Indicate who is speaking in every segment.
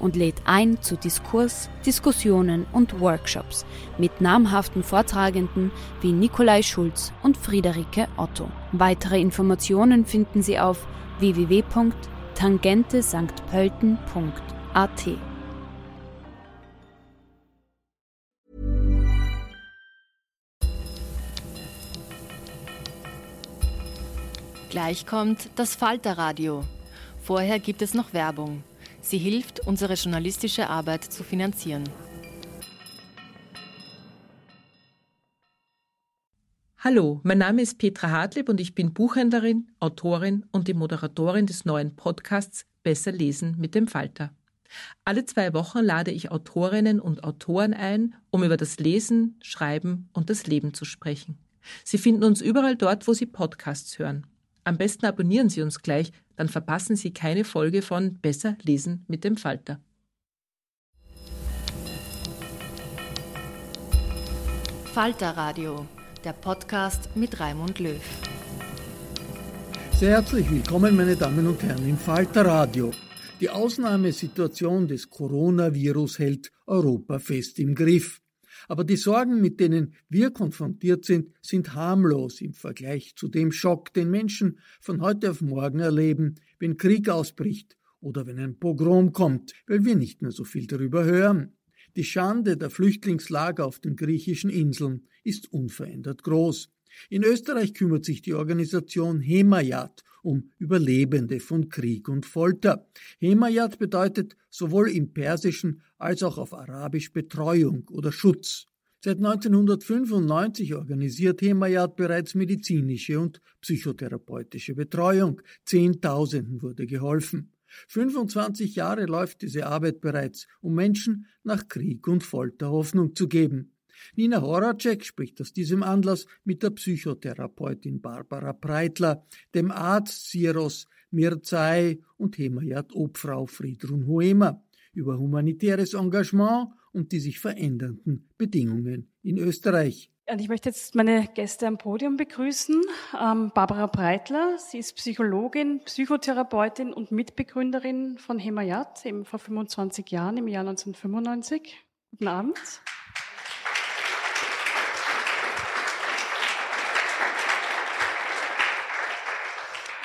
Speaker 1: und lädt ein zu Diskurs, Diskussionen und Workshops mit namhaften Vortragenden wie Nikolai Schulz und Friederike Otto. Weitere Informationen finden Sie auf www.tangentesanktpölten.at.
Speaker 2: Gleich kommt das Falterradio. Vorher gibt es noch Werbung. Sie hilft, unsere journalistische Arbeit zu finanzieren.
Speaker 3: Hallo, mein Name ist Petra Hartlieb und ich bin Buchhändlerin, Autorin und die Moderatorin des neuen Podcasts Besser lesen mit dem Falter. Alle zwei Wochen lade ich Autorinnen und Autoren ein, um über das Lesen, Schreiben und das Leben zu sprechen. Sie finden uns überall dort, wo Sie Podcasts hören. Am besten abonnieren Sie uns gleich, dann verpassen Sie keine Folge von Besser lesen mit dem Falter.
Speaker 2: Falter Radio, der Podcast mit Raimund Löw.
Speaker 4: Sehr herzlich willkommen, meine Damen und Herren, im Falter Radio. Die Ausnahmesituation des Coronavirus hält Europa fest im Griff. Aber die Sorgen, mit denen wir konfrontiert sind, sind harmlos im Vergleich zu dem Schock, den Menschen von heute auf morgen erleben, wenn Krieg ausbricht oder wenn ein Pogrom kommt, weil wir nicht mehr so viel darüber hören. Die Schande der Flüchtlingslager auf den griechischen Inseln ist unverändert groß. In Österreich kümmert sich die Organisation Hemayat um Überlebende von Krieg und Folter. Hemayat bedeutet sowohl im Persischen als auch auf Arabisch Betreuung oder Schutz. Seit 1995 organisiert Hemayat bereits medizinische und psychotherapeutische Betreuung. Zehntausenden wurde geholfen. 25 Jahre läuft diese Arbeit bereits, um Menschen nach Krieg und Folter Hoffnung zu geben. Nina Horacek spricht aus diesem Anlass mit der Psychotherapeutin Barbara Breitler, dem Arzt Siros Mirzai und Hemayat Obfrau Friedrun Huema über humanitäres Engagement und die sich verändernden Bedingungen in Österreich.
Speaker 5: Und ich möchte jetzt meine Gäste am Podium begrüßen. Ähm, Barbara Breitler, sie ist Psychologin, Psychotherapeutin und Mitbegründerin von Hemayat, vor 25 Jahren, im Jahr 1995. Guten Abend.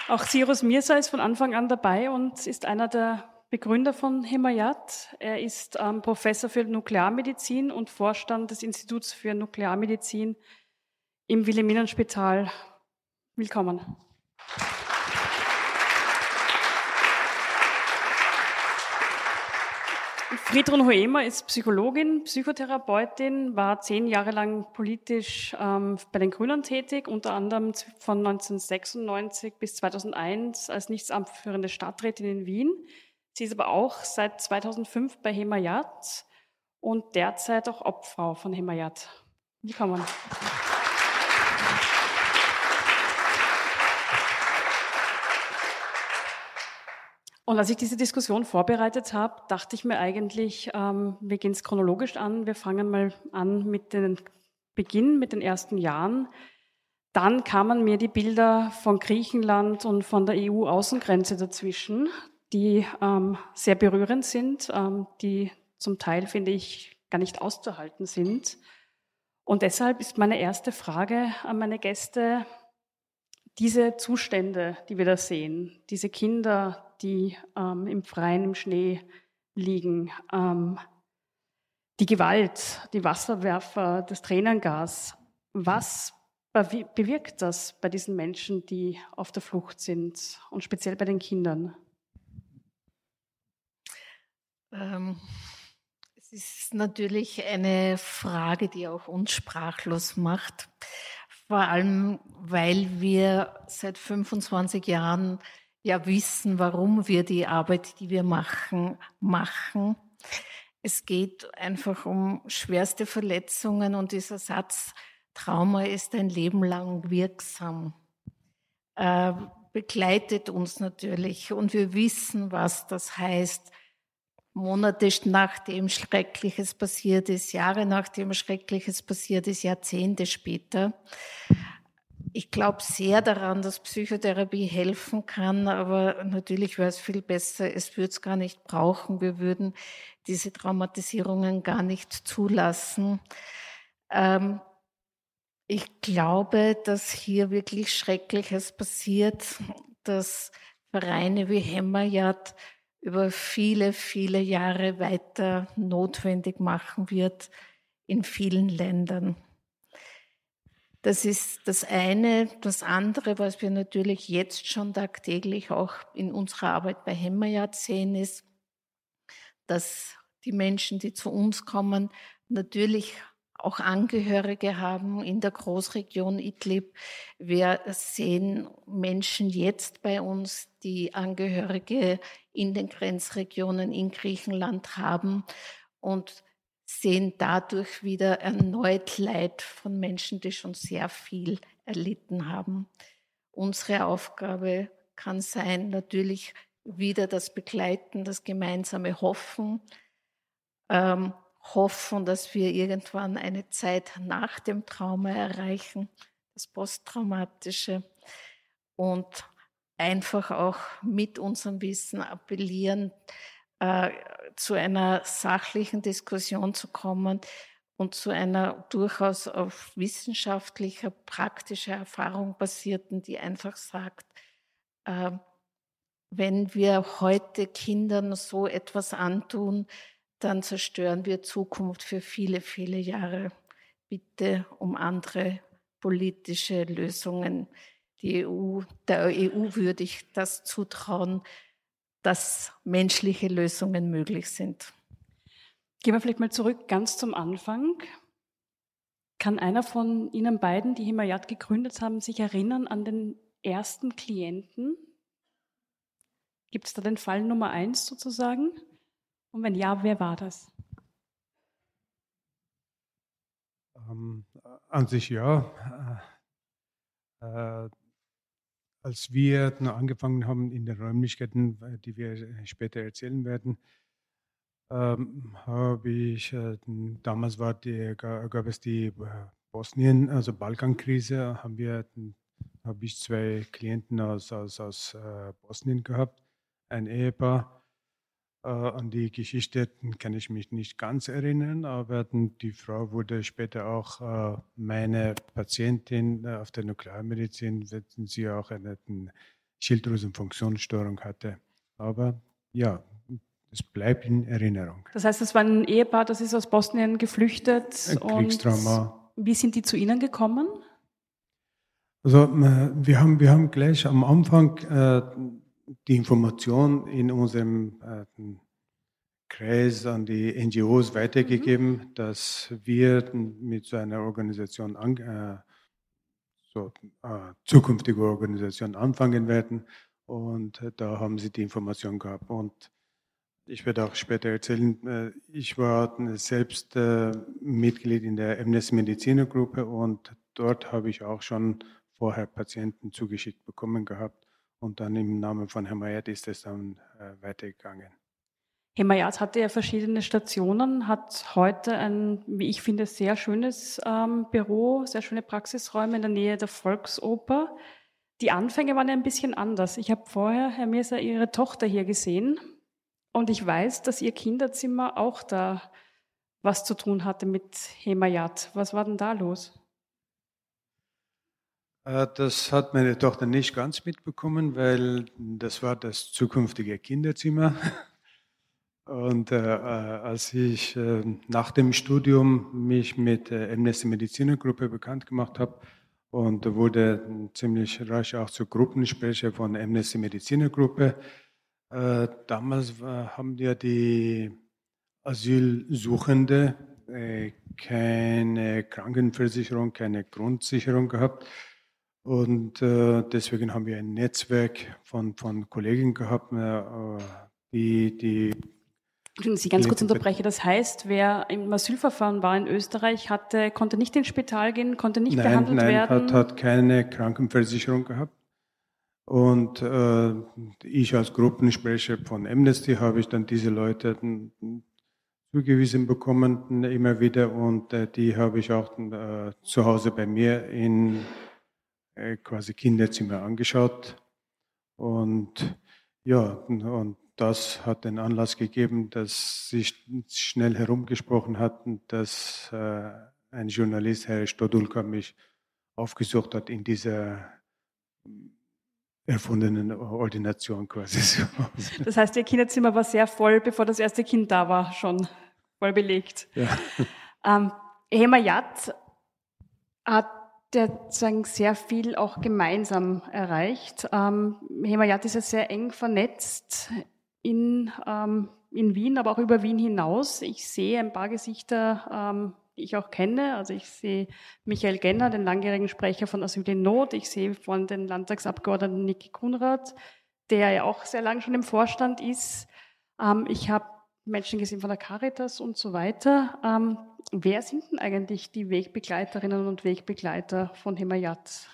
Speaker 5: Auch Cyrus Mirza ist von Anfang an dabei und ist einer der Begründer von Hemayat. Er ist ähm, Professor für Nuklearmedizin und Vorstand des Instituts für Nuklearmedizin im Wilhelminenspital. Willkommen. Friedrun Hoemer ist Psychologin, Psychotherapeutin, war zehn Jahre lang politisch ähm, bei den Grünen tätig, unter anderem von 1996 bis 2001 als nichtsamtführende Stadträtin in Wien. Sie ist aber auch seit 2005 bei Hemayat und derzeit auch Obfrau von Hemayat. Willkommen. Und als ich diese Diskussion vorbereitet habe, dachte ich mir eigentlich, ähm, wir gehen es chronologisch an. Wir fangen mal an mit dem Beginn, mit den ersten Jahren. Dann kamen mir die Bilder von Griechenland und von der EU-Außengrenze dazwischen, die ähm, sehr berührend sind, ähm, die zum Teil, finde ich, gar nicht auszuhalten sind. Und deshalb ist meine erste Frage an meine Gäste, diese Zustände, die wir da sehen, diese Kinder, die ähm, im Freien, im Schnee liegen, ähm, die Gewalt, die Wasserwerfer, das Tränengas, was bewirkt das bei diesen Menschen, die auf der Flucht sind und speziell bei den Kindern?
Speaker 6: Ähm, es ist natürlich eine Frage, die auch uns sprachlos macht vor allem weil wir seit 25 Jahren ja wissen, warum wir die Arbeit, die wir machen, machen. Es geht einfach um schwerste Verletzungen und dieser Satz, Trauma ist ein Leben lang wirksam, äh, begleitet uns natürlich und wir wissen, was das heißt. Monate nachdem Schreckliches passiert ist, Jahre nachdem Schreckliches passiert ist, Jahrzehnte später. Ich glaube sehr daran, dass Psychotherapie helfen kann, aber natürlich wäre es viel besser, es würde es gar nicht brauchen. Wir würden diese Traumatisierungen gar nicht zulassen. Ähm, ich glaube, dass hier wirklich Schreckliches passiert, dass Vereine wie Hämmerjad über viele, viele Jahre weiter notwendig machen wird in vielen Ländern. Das ist das eine. Das andere, was wir natürlich jetzt schon tagtäglich auch in unserer Arbeit bei Hämmerjad sehen, ist, dass die Menschen, die zu uns kommen, natürlich auch Angehörige haben in der Großregion Idlib. Wir sehen Menschen jetzt bei uns, die Angehörige in den Grenzregionen in Griechenland haben und sehen dadurch wieder erneut Leid von Menschen, die schon sehr viel erlitten haben. Unsere Aufgabe kann sein, natürlich wieder das Begleiten, das gemeinsame Hoffen, ähm, hoffen, dass wir irgendwann eine Zeit nach dem Trauma erreichen, das Posttraumatische und einfach auch mit unserem Wissen appellieren, äh, zu einer sachlichen Diskussion zu kommen und zu einer durchaus auf wissenschaftlicher, praktischer Erfahrung basierten, die einfach sagt, äh, wenn wir heute Kindern so etwas antun, dann zerstören wir Zukunft für viele, viele Jahre. Bitte um andere politische Lösungen. Die EU, der EU würde ich das zutrauen, dass menschliche Lösungen möglich sind.
Speaker 5: Gehen wir vielleicht mal zurück ganz zum Anfang. Kann einer von Ihnen beiden, die Himayat gegründet haben, sich erinnern an den ersten Klienten? Gibt es da den Fall Nummer eins sozusagen? Und wenn ja, wer war das?
Speaker 7: Ähm, an sich ja. Äh, äh, als wir angefangen haben in den Räumlichkeiten, äh, die wir später erzählen werden, ähm, habe ich, äh, damals war die, gab es die äh, Bosnien, also Balkankrise, haben wir, habe ich zwei Klienten aus, aus, aus äh, Bosnien gehabt, ein Ehepaar, äh, an die Geschichte kann ich mich nicht ganz erinnern, aber die Frau wurde später auch äh, meine Patientin äh, auf der Nuklearmedizin, wenn sie auch eine Schilddrüsenfunktionsstörung hatte. Aber ja, es bleibt in Erinnerung.
Speaker 5: Das heißt, es war ein Ehepaar, das ist aus Bosnien geflüchtet.
Speaker 7: Kriegstrauma.
Speaker 5: wie sind die zu Ihnen gekommen?
Speaker 7: Also wir haben, wir haben gleich am Anfang äh, die Information in unserem äh, Kreis an die NGOs weitergegeben, mhm. dass wir mit so einer Organisation, an, äh, so äh, zukünftige Organisation anfangen werden. Und äh, da haben sie die Information gehabt. Und ich werde auch später erzählen, äh, ich war selbst äh, Mitglied in der MS Mediziner Gruppe und dort habe ich auch schon vorher Patienten zugeschickt bekommen gehabt Und dann im Namen von Hemayat ist es dann äh, weitergegangen.
Speaker 5: Hemayat hatte ja verschiedene Stationen, hat heute ein, wie ich finde, sehr schönes ähm, Büro, sehr schöne Praxisräume in der Nähe der Volksoper. Die Anfänge waren ja ein bisschen anders. Ich habe vorher, Herr Mirsa, Ihre Tochter hier gesehen und ich weiß, dass Ihr Kinderzimmer auch da was zu tun hatte mit Hemayat. Was war denn da los?
Speaker 7: Äh, das hat meine Tochter nicht ganz mitbekommen, weil das war das zukünftige Kinderzimmer. Und äh, äh, als ich äh, nach dem Studium mich mit der Amnesty Mediziner Gruppe bekannt gemacht habe und wurde ziemlich rasch auch zur Gruppensprecher von Amnesty Mediziner Gruppe, äh, damals haben wir die Asylsuchende äh, keine Krankenversicherung, keine Grundsicherung gehabt. Und äh, deswegen haben wir ein Netzwerk von, von Kollegen gehabt, äh, die, die
Speaker 5: Sie ganz kurz unterbreche. Das heißt, wer im Asylverfahren war in Österreich, hatte, konnte nicht ins Spital gehen, konnte nicht
Speaker 7: nein,
Speaker 5: behandelt
Speaker 7: nein,
Speaker 5: werden?
Speaker 7: Nein, hat, hat keine Krankenversicherung gehabt. Und äh, ich als Gruppensprecher von Amnesty habe ich dann diese Leute zugewiesen bekommen immer wieder und äh, die habe ich auch äh, zu Hause bei mir in äh, quasi Kinderzimmer angeschaut und ja und das hat den Anlass gegeben, dass sich schnell herumgesprochen hatten, dass äh, ein Journalist, Herr Stodulka, mich aufgesucht hat in dieser erfundenen Ordination quasi.
Speaker 5: Das heißt, Ihr Kinderzimmer war sehr voll, bevor das erste Kind da war, schon voll belegt. Ja. Ähm, Hemayat hat ja sagen, sehr viel auch gemeinsam erreicht. Ähm, Hemayat ist ja sehr eng vernetzt in, ähm, in Wien, aber auch über Wien hinaus. Ich sehe ein paar Gesichter, ähm, die ich auch kenne. Also ich sehe Michael Genner, den langjährigen Sprecher von Asyl in Not. Ich sehe von den Landtagsabgeordneten Niki Kunrad, der ja auch sehr lange schon im Vorstand ist. Ähm, ich habe Menschen gesehen von der Caritas und so weiter. Wer sind denn eigentlich die Wegbegleiterinnen und Wegbegleiter von Hemayat?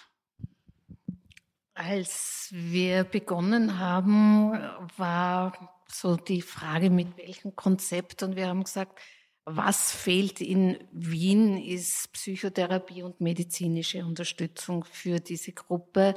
Speaker 6: Als wir begonnen haben, war so die Frage, mit welchem Konzept. Und wir haben gesagt, was fehlt in Wien, ist Psychotherapie und medizinische Unterstützung für diese Gruppe.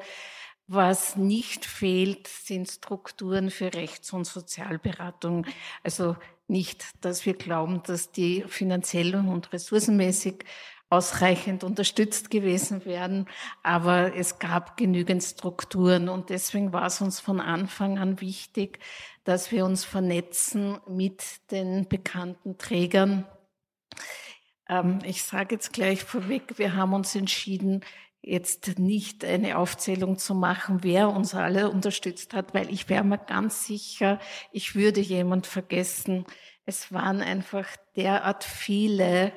Speaker 6: Was nicht fehlt, sind Strukturen für Rechts- und Sozialberatung. Also nicht, dass wir glauben, dass die finanziell und ressourcenmäßig ausreichend unterstützt gewesen wären, aber es gab genügend Strukturen und deswegen war es uns von Anfang an wichtig, dass wir uns vernetzen mit den bekannten Trägern. Ähm, ich sage jetzt gleich vorweg, wir haben uns entschieden, jetzt nicht eine Aufzählung zu machen, wer uns alle unterstützt hat, weil ich wäre mir ganz sicher, ich würde jemand vergessen. Es waren einfach derart viele,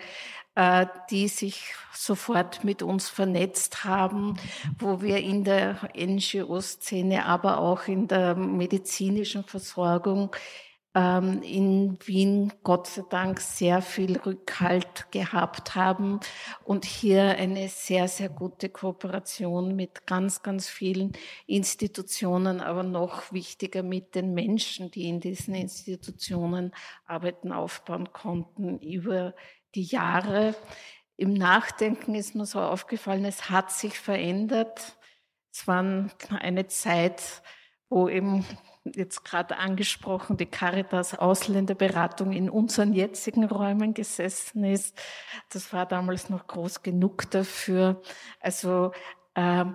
Speaker 6: äh, die sich sofort mit uns vernetzt haben, wo wir in der NGO-Szene, aber auch in der medizinischen Versorgung ähm, in Wien Gott sei Dank sehr viel Rückhalt gehabt haben und hier eine sehr, sehr gute Kooperation mit ganz, ganz vielen Institutionen, aber noch wichtiger mit den Menschen, die in diesen Institutionen arbeiten, aufbauen konnten über die Jahre. Im Nachdenken ist mir so aufgefallen, es hat sich verändert. Es war eine Zeit, wo eben jetzt gerade angesprochen, die Caritas Ausländerberatung in unseren jetzigen Räumen gesessen ist. Das war damals noch groß genug dafür. Also äh,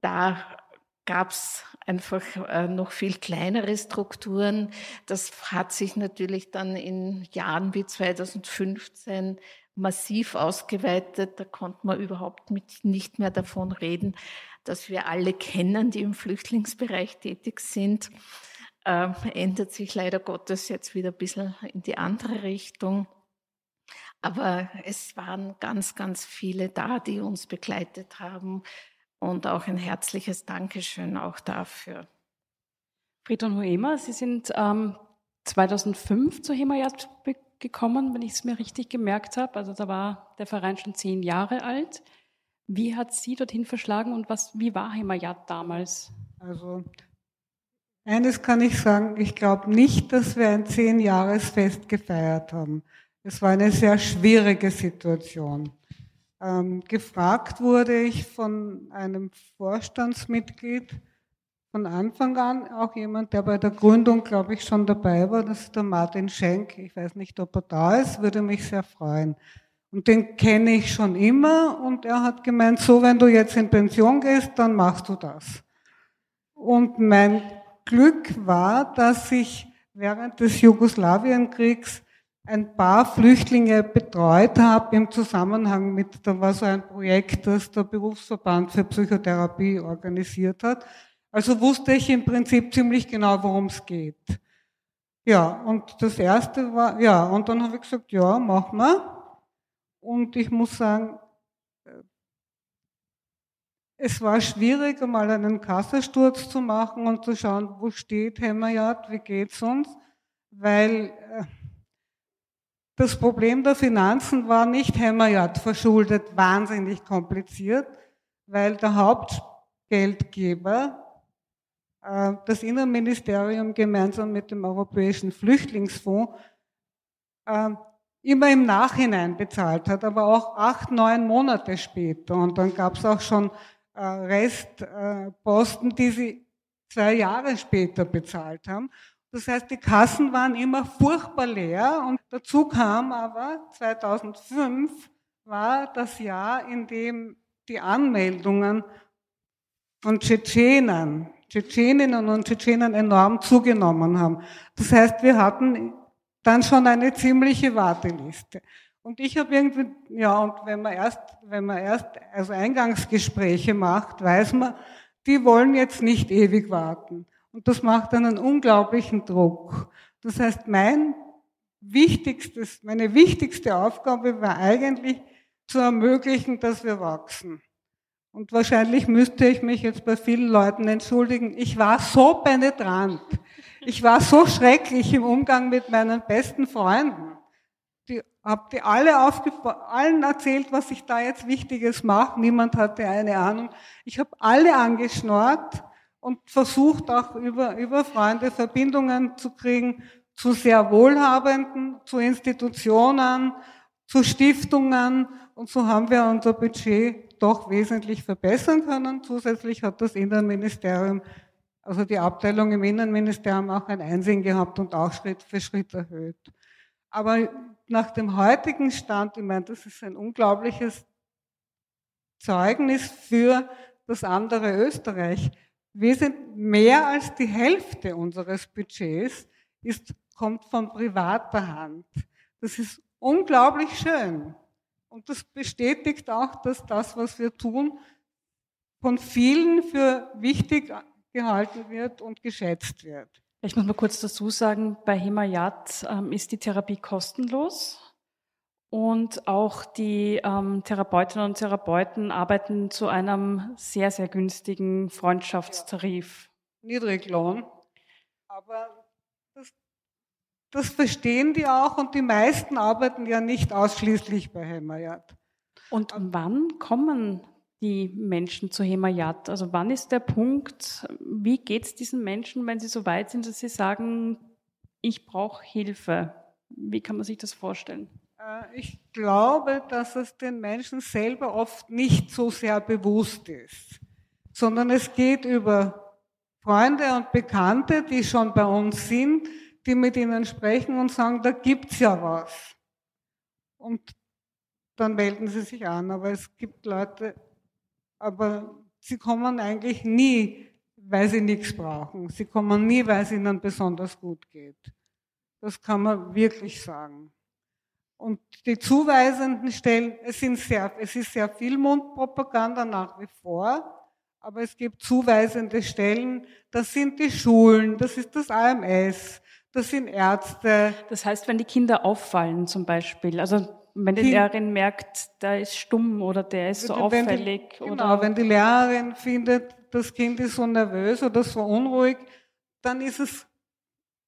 Speaker 6: da gab es einfach äh, noch viel kleinere Strukturen. Das hat sich natürlich dann in Jahren wie 2015 massiv ausgeweitet. Da konnte man überhaupt mit, nicht mehr davon reden, dass wir alle kennen, die im Flüchtlingsbereich tätig sind. Äh, ändert sich leider Gottes jetzt wieder ein bisschen in die andere Richtung. Aber es waren ganz, ganz viele da, die uns begleitet haben. Und auch ein herzliches Dankeschön auch dafür.
Speaker 5: Friedrich Hoemer, Sie sind ähm, 2005 zu Hemayat gekommen, wenn ich es mir richtig gemerkt habe. Also da war der Verein schon zehn Jahre alt. Wie hat Sie dorthin verschlagen und was, wie war Hemayat damals?
Speaker 8: Also eines kann ich sagen, ich glaube nicht, dass wir ein Zehn-Jahres-Fest gefeiert haben. Es war eine sehr schwierige Situation. Ähm, gefragt wurde ich von einem Vorstandsmitglied von Anfang an, auch jemand, der bei der Gründung, glaube ich, schon dabei war, das ist der Martin Schenk. Ich weiß nicht, ob er da ist, würde mich sehr freuen. Und den kenne ich schon immer und er hat gemeint, so wenn du jetzt in Pension gehst, dann machst du das. Und mein Glück war, dass ich während des Jugoslawienkriegs ein paar Flüchtlinge betreut habe im Zusammenhang mit, da war so ein Projekt, das der Berufsverband für Psychotherapie organisiert hat. Also wusste ich im Prinzip ziemlich genau, worum es geht. Ja, und das erste war, ja, und dann habe ich gesagt, ja, mach mal. Und ich muss sagen, es war schwierig, einmal einen Kassensturz zu machen und zu schauen, wo steht Hemmerjad, wie geht's uns, weil äh, das Problem der Finanzen war nicht Hemmerjad verschuldet, wahnsinnig kompliziert, weil der Hauptgeldgeber, äh, das Innenministerium gemeinsam mit dem Europäischen Flüchtlingsfonds, äh, immer im Nachhinein bezahlt hat, aber auch acht, neun Monate später. Und dann gab es auch schon äh, Restposten, die sie zwei Jahre später bezahlt haben. Das heißt, die Kassen waren immer furchtbar leer und dazu kam aber 2005 war das Jahr, in dem die Anmeldungen von Tschetschenen, Tschetscheninnen und Tschetschenen enorm zugenommen haben. Das heißt, wir hatten dann schon eine ziemliche Warteliste. Und ich habe irgendwie, ja, und wenn man erst, wenn man erst also Eingangsgespräche macht, weiß man, die wollen jetzt nicht ewig warten. Und das macht einen unglaublichen Druck. Das heißt, mein wichtigstes, meine wichtigste Aufgabe war eigentlich zu ermöglichen, dass wir wachsen. Und wahrscheinlich müsste ich mich jetzt bei vielen Leuten entschuldigen. Ich war so penetrant. Ich war so schrecklich im Umgang mit meinen besten Freunden die habt ihr alle allen erzählt, was ich da jetzt Wichtiges mache. Niemand hatte eine Ahnung. Ich habe alle angeschnort und versucht auch über, über Freunde Verbindungen zu kriegen zu sehr Wohlhabenden, zu Institutionen, zu Stiftungen. Und so haben wir unser Budget doch wesentlich verbessern können. Zusätzlich hat das Innenministerium, also die Abteilung im Innenministerium auch ein Einsehen gehabt und auch Schritt für Schritt erhöht. Aber nach dem heutigen Stand, ich meine, das ist ein unglaubliches Zeugnis für das andere Österreich. Wir sind mehr als die Hälfte unseres Budgets ist, kommt von privater Hand. Das ist unglaublich schön. Und das bestätigt auch, dass das, was wir tun, von vielen für wichtig gehalten wird und geschätzt wird.
Speaker 5: Ich muss mal kurz dazu sagen, bei Himayat ähm, ist die Therapie kostenlos und auch die ähm, Therapeutinnen und Therapeuten arbeiten zu einem sehr, sehr günstigen Freundschaftstarif.
Speaker 8: Ja. Niedriglohn. Aber das, das, verstehen die auch und die meisten arbeiten ja nicht ausschließlich bei Himayat.
Speaker 5: Und wann kommen die Menschen zu Hemayat? Also wann ist der Punkt, wie geht es diesen Menschen, wenn sie so weit sind, dass sie sagen, ich brauche Hilfe? Wie kann man sich das vorstellen?
Speaker 8: Äh, ich glaube, dass es den Menschen selber oft nicht so sehr bewusst ist, sondern es geht über Freunde und Bekannte, die schon bei uns sind, die mit ihnen sprechen und sagen, da gibt's ja was. Und dann melden sie sich an. Aber es gibt Leute, aber sie kommen eigentlich nie, weil sie nichts brauchen. Sie kommen nie, weil es ihnen besonders gut geht. Das kann man wirklich sagen. Und die zuweisenden Stellen, es, sind sehr, es ist sehr viel Mundpropaganda nach wie vor, aber es gibt zuweisende Stellen, das sind die Schulen, das ist das AMS, das sind Ärzte.
Speaker 5: Das heißt, wenn die Kinder auffallen zum Beispiel, also wenn die Lehrerin merkt, der ist stumm oder der ist so auffällig.
Speaker 8: Die, genau, oder wenn die Lehrerin findet, das Kind ist so nervös oder so unruhig, dann ist es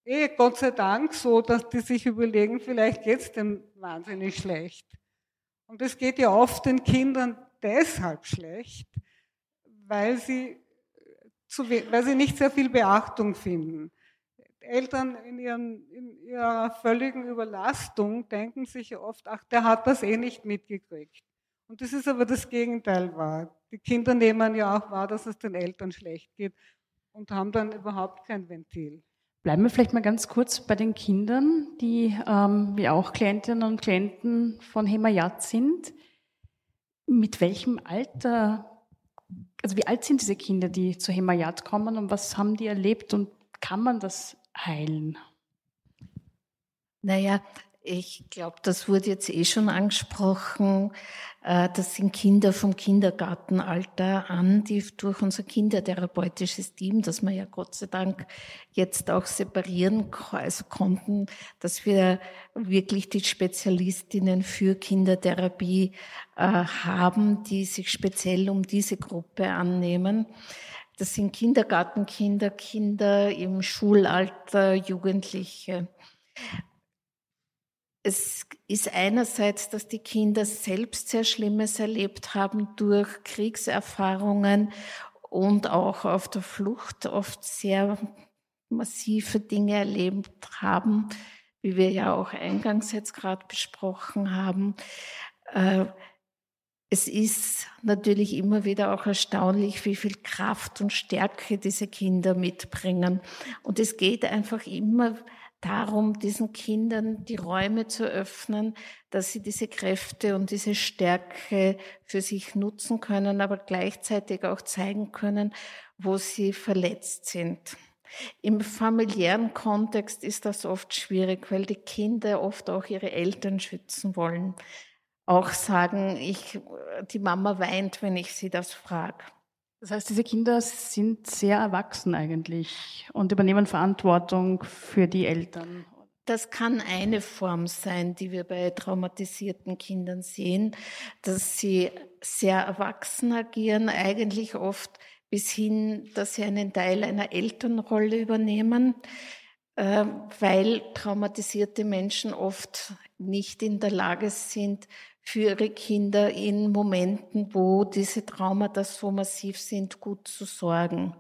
Speaker 8: eh Gott sei Dank so, dass die sich überlegen, vielleicht geht es dem wahnsinnig schlecht. Und es geht ja oft den Kindern deshalb schlecht, weil sie weil sie nicht sehr viel Beachtung finden. Eltern in, ihren, in ihrer völligen Überlastung denken sich oft, ach, der hat das eh nicht mitgekriegt. Und das ist aber das Gegenteil wahr. Die Kinder nehmen ja auch wahr, dass es den Eltern schlecht geht und haben dann überhaupt kein Ventil.
Speaker 5: Bleiben wir vielleicht mal ganz kurz bei den Kindern, die ähm, wie auch Klientinnen und Klienten von Hemayat sind. Mit welchem Alter, also wie alt sind diese Kinder, die zu Hemayat kommen und was haben die erlebt und kann man das heilen?
Speaker 6: Naja, ich glaube, das wurde jetzt eh schon angesprochen. Äh, das sind Kinder vom Kindergartenalter an, die durch unser kindertherapeutisches Team, das wir ja Gott sei Dank jetzt auch separieren also konnten, dass wir wirklich die Spezialistinnen für Kindertherapie äh, haben, die sich speziell um diese Gruppe annehmen. Das sind Kindergartenkinder, Kinder im Schulalter, Jugendliche. Es ist einerseits, dass die Kinder selbst sehr Schlimmes erlebt haben durch Kriegserfahrungen und auch auf der Flucht oft sehr massive Dinge erlebt haben, wie wir ja auch eingangs jetzt gerade besprochen haben. Es ist natürlich immer wieder auch erstaunlich, wie viel Kraft und Stärke diese Kinder mitbringen. Und es geht einfach immer darum, diesen Kindern die Räume zu öffnen, dass sie diese Kräfte und diese Stärke für sich nutzen können, aber gleichzeitig auch zeigen können, wo sie verletzt sind. Im familiären Kontext ist das oft schwierig, weil die Kinder oft auch ihre Eltern schützen wollen. Auch sagen, ich, die Mama weint, wenn ich sie das frage.
Speaker 5: Das heißt, diese Kinder sind sehr erwachsen eigentlich und übernehmen Verantwortung für die Eltern.
Speaker 6: Das kann eine Form sein, die wir bei traumatisierten Kindern sehen, dass sie sehr erwachsen agieren, eigentlich oft bis hin, dass sie einen Teil einer Elternrolle übernehmen, äh, weil traumatisierte Menschen oft nicht in der Lage sind, für ihre Kinder in Momenten, wo diese Traumata so massiv sind, gut zu sorgen.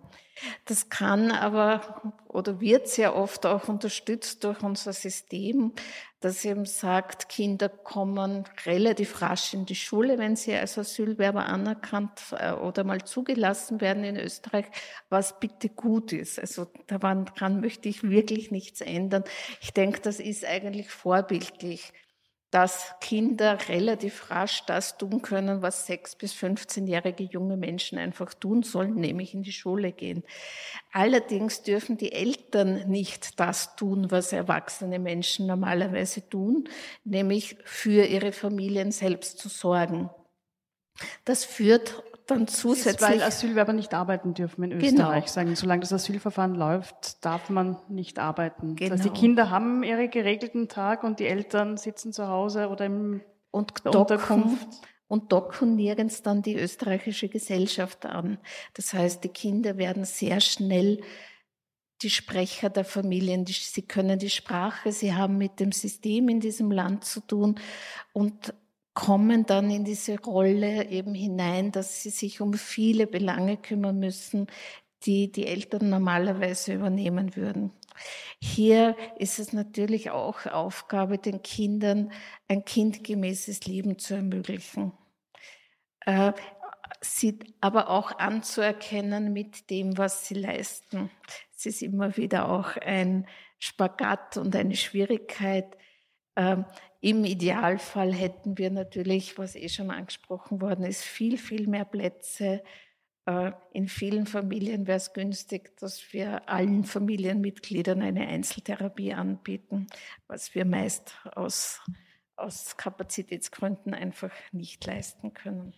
Speaker 6: Das kann aber oder wird sehr oft auch unterstützt durch unser System, das eben sagt, Kinder kommen relativ rasch in die Schule, wenn sie als Asylwerber anerkannt äh, oder mal zugelassen werden in Österreich, was bitte gut ist. Also daran möchte ich wirklich nichts ändern. Ich denke, das ist eigentlich vorbildlich dass Kinder relativ rasch das tun können, was sechs bis 15-jährige junge Menschen einfach tun sollen, nämlich in die Schule gehen. Allerdings dürfen die Eltern nicht das tun, was erwachsene Menschen normalerweise tun, nämlich für ihre Familien selbst zu sorgen. Das führt dann zusätzlich.
Speaker 5: weil Asylwerber nicht arbeiten dürfen in genau. Österreich. Genau. Sagen, solange das Asylverfahren läuft, darf man nicht arbeiten. Genau. Das heißt, die Kinder haben ihre geregelten Tag und die Eltern sitzen zu Hause oder im
Speaker 6: und Unterkunft. Und docken nirgends dann die österreichische Gesellschaft an. Das heißt, die Kinder werden sehr schnell die Sprecher der Familien, sie können die Sprache, sie haben mit dem System in diesem Land zu tun und kommen dann in diese Rolle eben hinein, dass sie sich um viele Belange kümmern müssen, die die Eltern normalerweise übernehmen würden. Hier ist es natürlich auch Aufgabe, den Kindern ein kindgemäßes Leben zu ermöglichen. Äh, sie aber auch anzuerkennen mit dem, was sie leisten. Es ist immer wieder auch ein Spagat und eine Schwierigkeit, ähm, Im Idealfall hätten wir natürlich, was eh schon angesprochen worden ist, viel, viel mehr Plätze. Äh, in vielen Familien wäre es günstig, dass wir allen Familienmitgliedern eine Einzeltherapie anbieten, was wir meist aus, aus Kapazitätsgründen einfach nicht leisten können.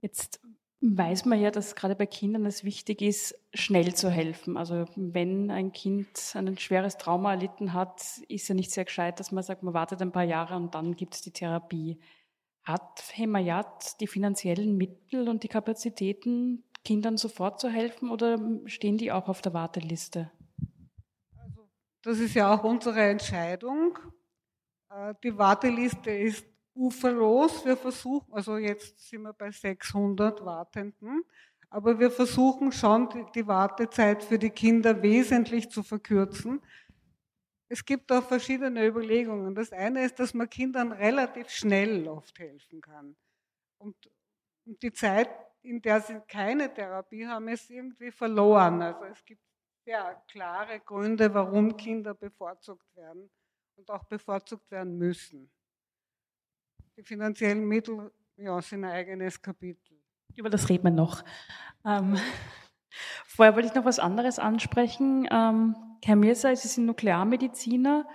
Speaker 5: Jetzt weiß man ja, dass gerade bei Kindern es wichtig ist, schnell zu helfen. Also wenn ein Kind ein schweres Trauma erlitten hat, ist ja nicht sehr gescheit, dass man sagt, man wartet ein paar Jahre und dann gibt es die Therapie. Hat Hemayat die finanziellen Mittel und die Kapazitäten, Kindern sofort zu helfen oder stehen die auch auf der Warteliste?
Speaker 8: Also, das ist ja auch unsere Entscheidung. Äh, die Warteliste ist uferlos. Wir versuchen, also jetzt sind wir bei 600 Wartenden. aber wir versuchen schon, die Wartezeit für die Kinder wesentlich zu verkürzen. Es gibt auch verschiedene Überlegungen. Das eine ist, dass man Kindern relativ schnell oft helfen kann. Und die Zeit, in der sie keine Therapie haben, ist irgendwie verloren. Also es gibt sehr klare Gründe, warum Kinder bevorzugt werden und auch bevorzugt werden müssen. Die finanziellen Mittel ja, sind ein eigenes Kapitel.
Speaker 5: Über das reden wir noch. Ähm, vorher wollte ich noch was anderes ansprechen. Ähm, Herr Mirza, Sie sind Nuklearmediziner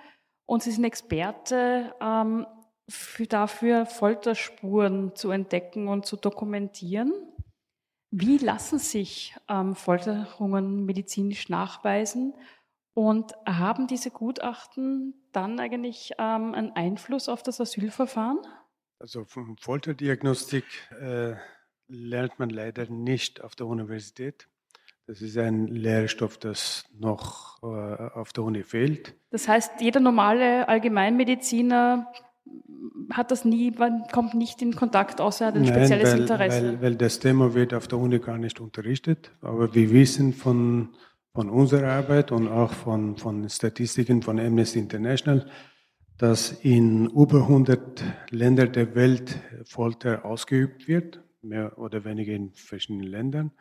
Speaker 5: und Sie sind Experte ähm, für, dafür, Folterspuren zu entdecken und zu dokumentieren. Wie lassen sich ähm, Folterungen medizinisch nachweisen? Und haben diese Gutachten dann eigentlich ähm, einen Einfluss auf das Asylverfahren?
Speaker 7: Also von Folterdiagnostik äh, lernt man leider nicht auf der Universität. Das ist ein Lehrstoff, das noch äh, auf der Uni fehlt.
Speaker 5: Das heißt, jeder normale Allgemeinmediziner hat das nie, kommt nicht in Kontakt, außer er hat ein Nein, spezielles
Speaker 7: weil,
Speaker 5: Interesse.
Speaker 7: Weil, weil das Thema wird auf der Uni gar nicht unterrichtet. Aber wir wissen von, von unserer Arbeit und auch von, von Statistiken von Amnesty International, dass in über 100 Ländern der Welt Folter ausgeübt wird, mehr oder weniger in verschiedenen Ländern.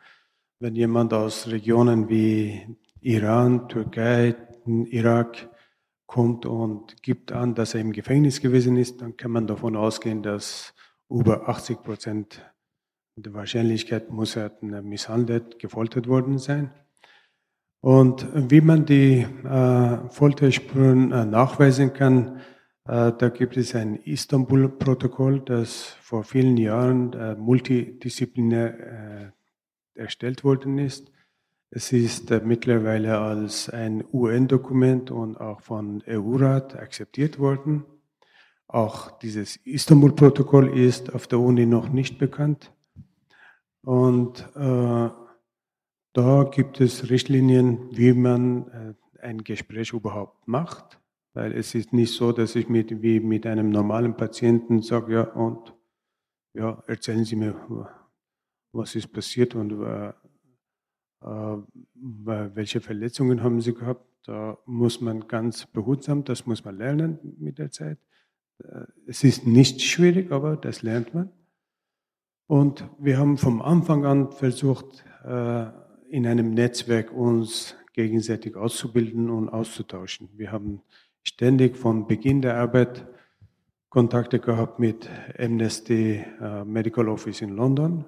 Speaker 7: Wenn jemand aus Regionen wie Iran, Türkei, Irak kommt und gibt an, dass er im Gefängnis gewesen ist, dann kann man davon ausgehen, dass über 80 Prozent der Wahrscheinlichkeit muss er misshandelt, gefoltert worden sein. Und wie man die äh, Folterspuren äh, nachweisen kann, äh, da gibt es ein Istanbul-Protokoll, das vor vielen Jahren äh, multidisziplinär äh, erstellt worden ist. Es ist äh, mittlerweile als ein UN-Dokument und auch von EU-Rat akzeptiert worden. Auch dieses Istanbul-Protokoll ist auf der Uni noch nicht bekannt. Und da gibt es Richtlinien, wie man äh, ein Gespräch überhaupt macht, weil es ist nicht so, dass ich mit, wie mit einem normalen Patienten sage, ja, und ja, erzählen Sie mir, was ist passiert und äh, äh welche Verletzungen haben Sie gehabt. Da muss man ganz behutsam, das muss man lernen mit der Zeit. Äh, es ist nicht schwierig, aber das lernt man. Und wir haben vom Anfang an versucht, äh, in einem Netzwerk uns gegenseitig auszubilden und auszutauschen. Wir haben ständig von Beginn der Arbeit Kontakte gehabt mit Amnesty uh, Medical Office in London,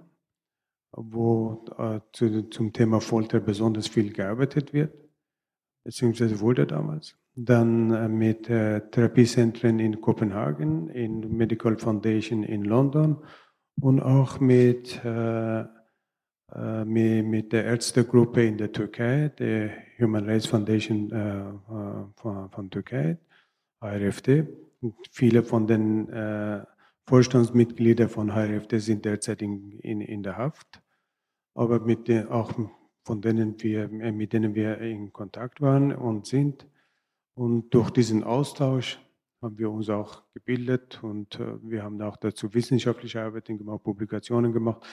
Speaker 7: wo zu, zum Thema Folter besonders viel gearbeitet wird, beziehungsweise wurde damals. Dann uh, mit Therapiezentren in Kopenhagen, in Medical Foundation in London und auch mit äh, mit der Ärztegruppe in der Türkei, der Human Rights Foundation äh, äh, von, von Türkei, HRFD. Viele von den Vorstandsmitgliedern von HRFD sind derzeit in, in, in der Haft, aber mit den, auch von denen wir, mit denen wir in Kontakt waren und sind. Und durch diesen Austausch haben wir uns auch gebildet und wir haben auch dazu wissenschaftliche Arbeiten gemacht, Publikationen gemacht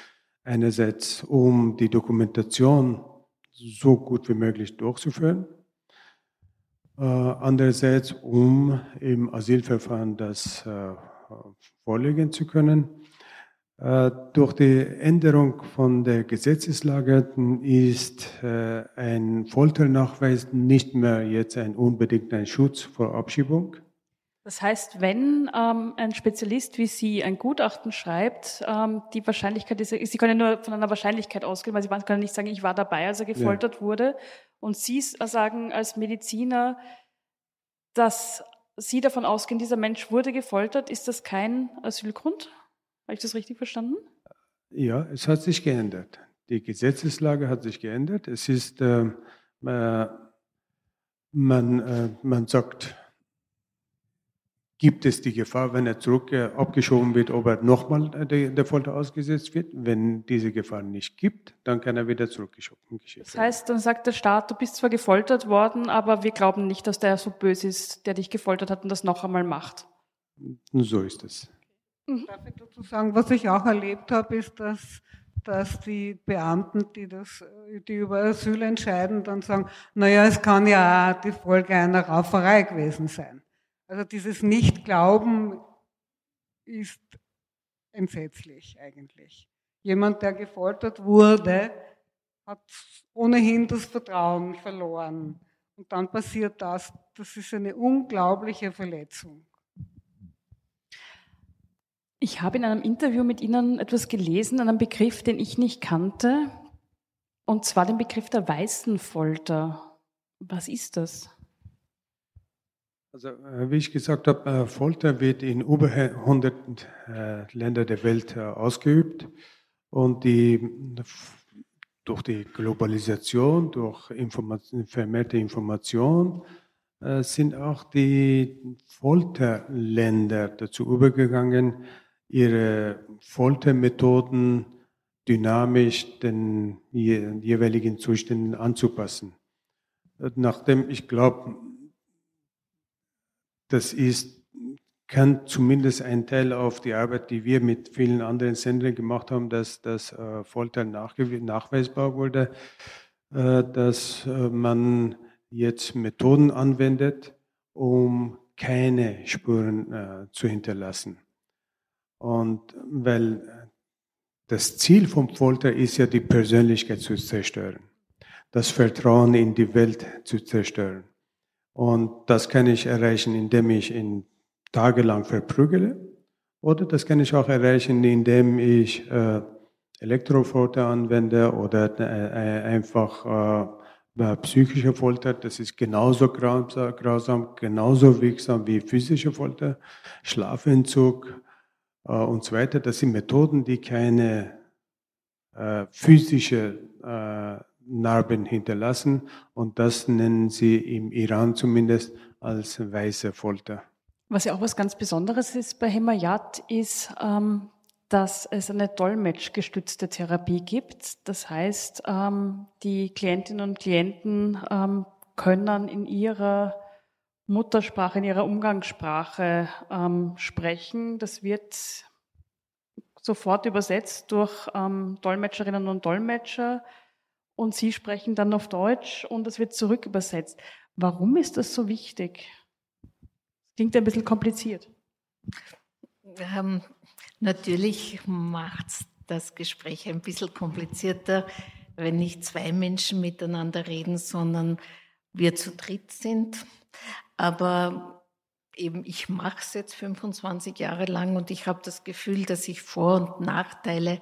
Speaker 7: Einerseits, um die Dokumentation so gut wie möglich durchzuführen. Äh, andererseits, um im Asylverfahren das äh, vorlegen zu können. Äh, durch die Änderung von der Gesetzeslage ist ein Folternachweis nicht mehr jetzt ein unbedingter Schutz vor Abschiebung.
Speaker 5: Das heißt, wenn ähm, ein Spezialist wie Sie ein Gutachten schreibt, ähm, die Wahrscheinlichkeit ist, Sie können nur von einer Wahrscheinlichkeit ausgehen, weil Sie können nicht sagen, ich war dabei, als er gefoltert ja. wurde. Und Sie sagen als Mediziner, dass Sie davon ausgehen, dieser Mensch wurde gefoltert, ist das kein Asylgrund? Habe ich das richtig verstanden?
Speaker 7: Ja, es hat sich geändert. Die Gesetzeslage hat sich geändert. Es ist, äh, äh man, äh, man sagt, gibt es die Gefahr, wenn er zurück äh, abgeschoben wird, ob er nochmal äh, der, Folter ausgesetzt wird. Wenn diese Gefahr nicht gibt, dann kann er wieder zurückgeschoben werden.
Speaker 5: Das heißt, dann sagt der Staat, du bist zwar gefoltert worden, aber wir glauben nicht, dass der so böse ist, der dich gefoltert hat und das noch einmal macht.
Speaker 7: So ist es.
Speaker 8: Mhm. Darf ich dazu sagen, was ich auch erlebt habe, ist, dass dass die Beamten, die, das, die über Asyl entscheiden, dann sagen, naja, es kann ja auch die Folge einer Rauferei gewesen sein. Also dieses Nicht-Glauben ist entsetzlich eigentlich. Jemand, der gefoltert wurde, hat ohnehin das Vertrauen verloren. Und dann passiert das. Das ist eine unglaubliche Verletzung.
Speaker 5: Ich habe in einem Interview mit Ihnen etwas gelesen, einen Begriff, den ich nicht kannte, und zwar den Begriff der weißen Folter. Was ist das?
Speaker 7: Also, äh, wie ich gesagt habe, äh, Folter wird in über 100 äh, Ländern der Welt ausgeübt und die, durch die Globalisation, durch Information, vermehrte Information sind auch die Folterländer dazu übergegangen, ihre Foltermethoden dynamisch den jeweiligen Zuständen anzupassen. Nachdem ich glaube, das ist, kann zumindest ein Teil auf die Arbeit, die wir mit vielen anderen Sendern gemacht haben, dass das äh, Folter nachweisbar wurde, äh, dass äh, man jetzt Methoden anwendet, um keine Spuren äh, zu hinterlassen. Und weil das Ziel vom Folter ist ja, die Persönlichkeit zu zerstören, das Vertrauen in die Welt zu zerstören. Und das kann ich erreichen, indem ich ihn tagelang verprügele. Oder das kann ich auch erreichen, indem ich äh, Elektrofolter anwende oder äh, einfach äh, psychische Folter. Das ist genauso grausam, genauso wirksam wie physische Folter, Schlafentzug, äh, und so weiter. Das sind Methoden, die keine äh, physische äh, Narben hinterlassen und das nennen sie im Iran zumindest als weiße Folter.
Speaker 5: Was ja auch was ganz Besonderes ist bei Hemayat, ist, ähm, dass es eine dolmetschgestützte Therapie gibt. Das heißt, ähm, die Klientinnen und Klienten ähm, können in ihrer Muttersprache, in ihrer Umgangssprache ähm, sprechen. Das wird sofort übersetzt durch ähm, Dolmetscherinnen und Dolmetscher und sie sprechen dann auf Deutsch und es wird zurück übersetzt. Warum ist das so wichtig? Klingt ein bisschen kompliziert.
Speaker 6: Ähm, natürlich macht das Gespräch ein bisschen komplizierter, wenn nicht zwei Menschen miteinander reden, sondern wir zu dritt sind. Aber eben, ich mache es jetzt 25 Jahre lang und ich habe das Gefühl, dass ich Vor- und Nachteile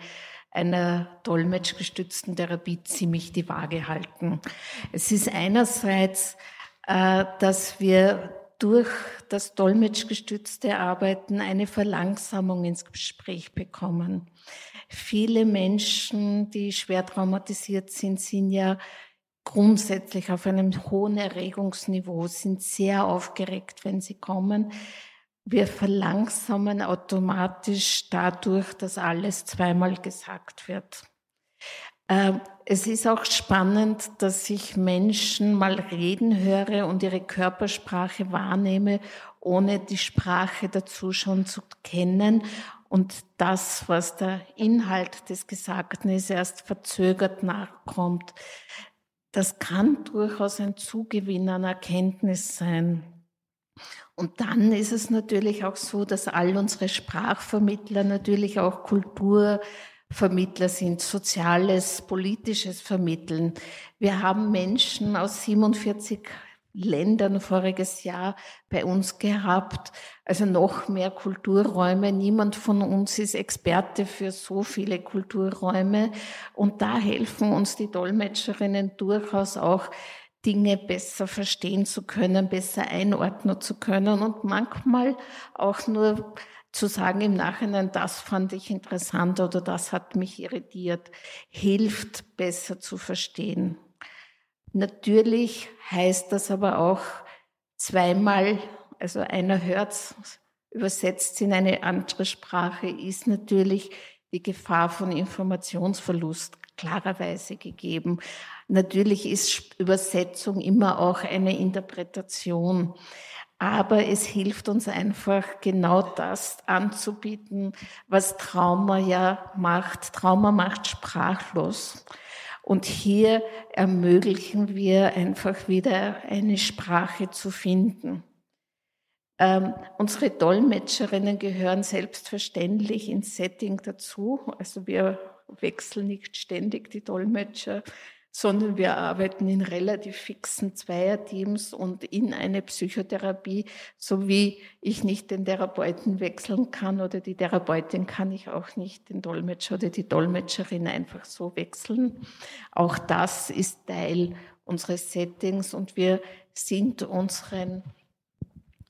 Speaker 6: einer dolmetschgestützten Therapie ziemlich die Waage halten. Es ist einerseits, äh, dass wir durch das dolmetschgestützte Arbeiten eine Verlangsamung ins Gespräch bekommen. Viele Menschen, die schwer traumatisiert sind, sind ja grundsätzlich auf einem hohen Erregungsniveau, sind sehr aufgeregt, wenn sie kommen. Wir verlangsamen automatisch dadurch, dass alles zweimal gesagt wird. Ähm, es ist auch spannend, dass ich Menschen mal reden höre und ihre Körpersprache wahrnehme, ohne die Sprache dazu schon zu kennen und das, was der Inhalt des Gesagten ist, erst verzögert nachkommt. Das kann durchaus ein Zugewinn an Erkenntnis sein. Und dann ist es natürlich auch so, dass all unsere Sprachvermittler natürlich auch Kulturvermittler sind, soziales, politisches Vermitteln. Wir haben Menschen aus 47 Ländern voriges Jahr bei uns gehabt. Also noch mehr Kulturräume. Niemand von uns ist Experte für so viele Kulturräume. Und da helfen uns die Dolmetscherinnen durchaus auch, Dinge besser verstehen zu können, besser einordnen zu können und manchmal auch nur zu sagen im Nachhinein, das fand ich interessant oder das hat mich irritiert, hilft besser zu verstehen. Natürlich heißt das aber auch zweimal, also einer hört übersetzt in eine andere Sprache, ist natürlich die Gefahr von Informationsverlust klarerweise gegeben. Natürlich ist Übersetzung immer auch eine Interpretation. Aber es hilft uns einfach genau das anzubieten, was Trauma ja macht. Trauma macht sprachlos. Und hier ermöglichen wir einfach wieder eine Sprache zu finden. Ähm, unsere Dolmetscherinnen gehören selbstverständlich ins Setting dazu. Also wir wechseln nicht ständig die Dolmetscher, sondern wir arbeiten in relativ fixen Zweierteams und in eine Psychotherapie, so wie ich nicht den Therapeuten wechseln kann oder die Therapeutin kann ich auch nicht den Dolmetscher oder die Dolmetscherin einfach so wechseln. Auch das ist Teil unseres Settings und wir sind unseren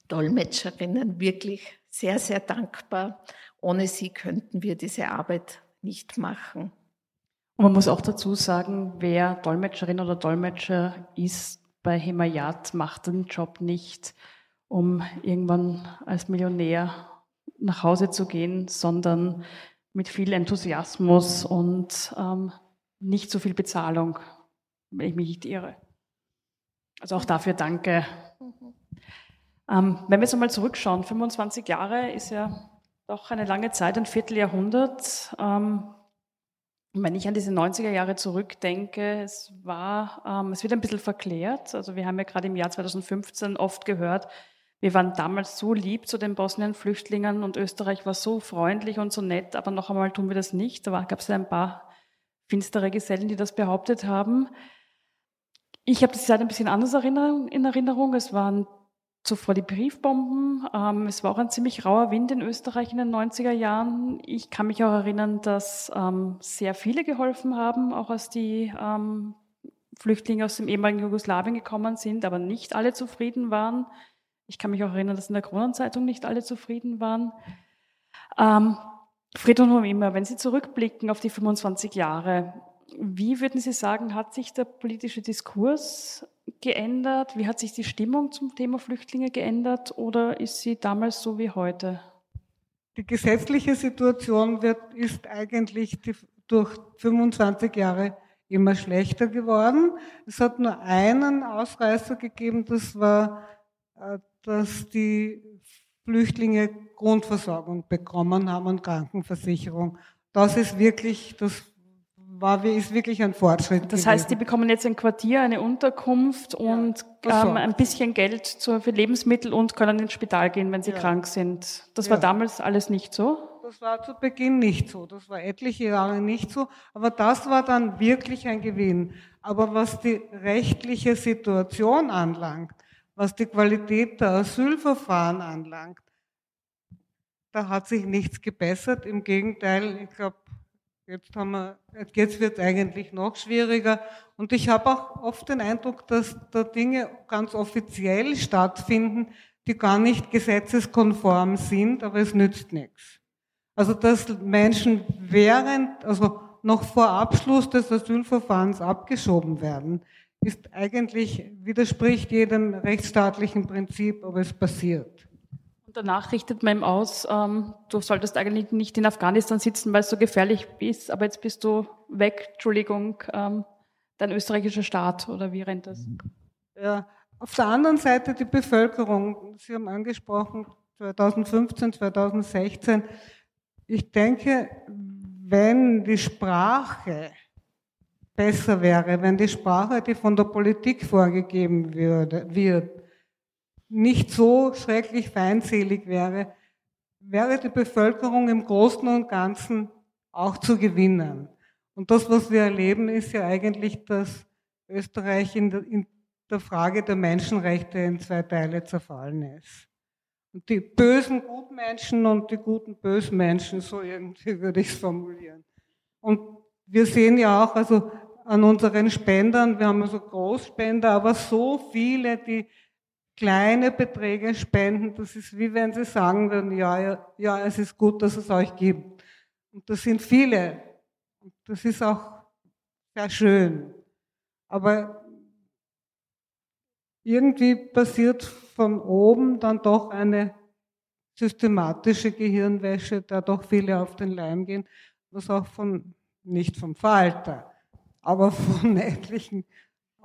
Speaker 6: Dolmetscherinnen wirklich sehr, sehr dankbar. Ohne sie könnten wir diese Arbeit nicht machen.
Speaker 5: Und man muss auch dazu sagen, wer Dolmetscherin oder Dolmetscher ist bei Himayat, macht den Job nicht, um irgendwann als Millionär nach Hause zu gehen, sondern mit viel Enthusiasmus und ähm, nicht so viel Bezahlung, wenn ich mich nicht irre. Also auch dafür danke. Mhm. Ähm, wenn wir jetzt einmal zurückschauen, 25 Jahre ist ja doch eine lange Zeit, ein Vierteljahrhundert. Ähm, wenn ich an diese 90er Jahre zurückdenke, es war, ähm, es wird ein bisschen verklärt. Also wir haben ja gerade im Jahr 2015 oft gehört, wir waren damals so lieb zu den Bosnien-Flüchtlingen und Österreich war so freundlich und so nett, aber noch einmal tun wir das nicht. Da gab es ja ein paar finstere Gesellen, die das behauptet haben. Ich habe die Zeit ein bisschen anders in Erinnerung. Es waren zuvor die Briefbomben. Ähm, es war auch ein ziemlich rauer Wind in Österreich in den 90er Jahren. Ich kann mich auch erinnern, dass ähm, sehr viele geholfen haben, auch als die ähm, Flüchtlinge aus dem ehemaligen Jugoslawien gekommen sind, aber nicht alle zufrieden waren. Ich kann mich auch erinnern, dass in der Kronenzeitung nicht alle zufrieden waren. Ähm, Friedrich und immer, wenn Sie zurückblicken auf die 25 Jahre, wie würden Sie sagen, hat sich der politische Diskurs geändert? Wie hat sich die Stimmung zum Thema Flüchtlinge geändert oder ist sie damals so wie heute?
Speaker 8: Die gesetzliche Situation wird, ist eigentlich die, durch 25 Jahre immer schlechter geworden. Es hat nur einen Ausreißer gegeben, das war, äh, dass die Flüchtlinge Grundversorgung bekommen haben und Krankenversicherung. Das ist wirklich das war, ist wirklich ein Fortschritt.
Speaker 5: Das heißt, die bekommen jetzt ein Quartier, eine Unterkunft und ja, ähm, ein bisschen Geld für Lebensmittel und können ins Spital gehen, wenn sie ja. krank sind. Das ja. war damals alles nicht so?
Speaker 8: Das war zu Beginn nicht so. Das war etliche Jahre nicht so. Aber das war dann wirklich ein Gewinn. Aber was die rechtliche Situation anlangt, was die Qualität der Asylverfahren anlangt, da hat sich nichts gebessert. Im Gegenteil, ich glaube, Jetzt, haben wir, jetzt wird es eigentlich noch schwieriger. Und ich habe auch oft den Eindruck, dass da Dinge ganz offiziell stattfinden, die gar nicht gesetzeskonform sind, aber es nützt nichts. Also dass Menschen während, also noch vor Abschluss des Asylverfahrens abgeschoben werden, ist eigentlich, widerspricht jedem rechtsstaatlichen Prinzip, aber es passiert
Speaker 5: danach richtet man ihm aus, ähm, du solltest eigentlich nicht in Afghanistan sitzen, weil es so gefährlich ist, aber jetzt bist du weg, Entschuldigung, ähm, dein österreichischer Staat oder wie rennt das?
Speaker 8: Ja, auf der anderen Seite die Bevölkerung, Sie haben angesprochen, 2015, 2016. Ich denke, wenn die Sprache besser wäre, wenn die Sprache, die von der Politik vorgegeben würde, wird, nicht so schrecklich feindselig wäre, wäre die Bevölkerung im Großen und Ganzen auch zu gewinnen. Und das, was wir erleben, ist ja eigentlich, dass Österreich in der, in der Frage der Menschenrechte in zwei Teile zerfallen ist. Und die bösen Gutmenschen und die guten bösen Menschen, so irgendwie würde ich es formulieren. Und wir sehen ja auch, also an unseren Spendern, wir haben also Großspender, aber so viele, die kleine Beträge spenden, das ist wie wenn sie sagen würden, ja, ja, ja, es ist gut, dass es euch gibt. Und das sind viele. Und das ist auch sehr schön. Aber irgendwie passiert von oben dann doch eine systematische Gehirnwäsche, da doch viele auf den Leim gehen, was auch von, nicht vom Falter, aber von etlichen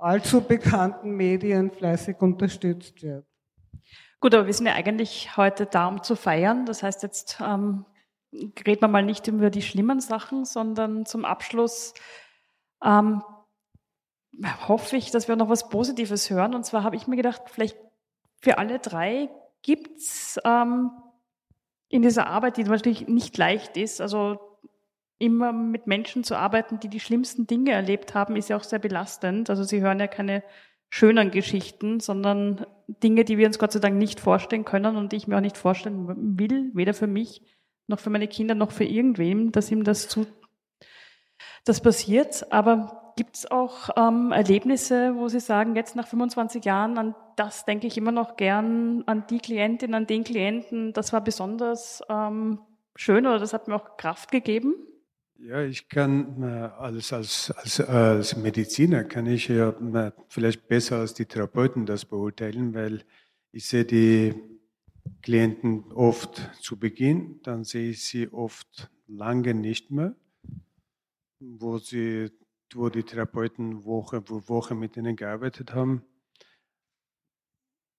Speaker 8: allzu bekannten Medien fleißig unterstützt wird.
Speaker 5: Gut, aber wir sind ja eigentlich heute da, um zu feiern. Das heißt, jetzt ähm, reden wir mal nicht über die schlimmen Sachen, sondern zum Abschluss ähm, hoffe ich, dass wir noch was Positives hören. Und zwar habe ich mir gedacht, vielleicht für alle drei gibt's ähm, in dieser Arbeit, die natürlich nicht leicht ist, also immer mit Menschen zu arbeiten, die die schlimmsten Dinge erlebt haben, ist ja auch sehr belastend. Also Sie hören ja keine schönen Geschichten, sondern Dinge, die wir uns Gott sei Dank nicht vorstellen können und die ich mir auch nicht vorstellen will, weder für mich noch für meine Kinder noch für irgendwem, dass ihm das zu das passiert. Aber gibt es auch ähm, Erlebnisse, wo Sie sagen, jetzt nach 25 Jahren, an das denke ich immer noch gern, an die Klientin, an den Klienten, das war besonders ähm, schön oder das hat mir auch Kraft gegeben?
Speaker 7: Ja, ich kann äh, alles als, als, als Mediziner kann ich ja äh, vielleicht besser als die Therapeuten das beurteilen, weil ich sehe die Klienten oft zu Beginn, dann sehe ich sie oft lange nicht mehr, wo sie, wo die Therapeuten Woche für Woche mit ihnen gearbeitet haben.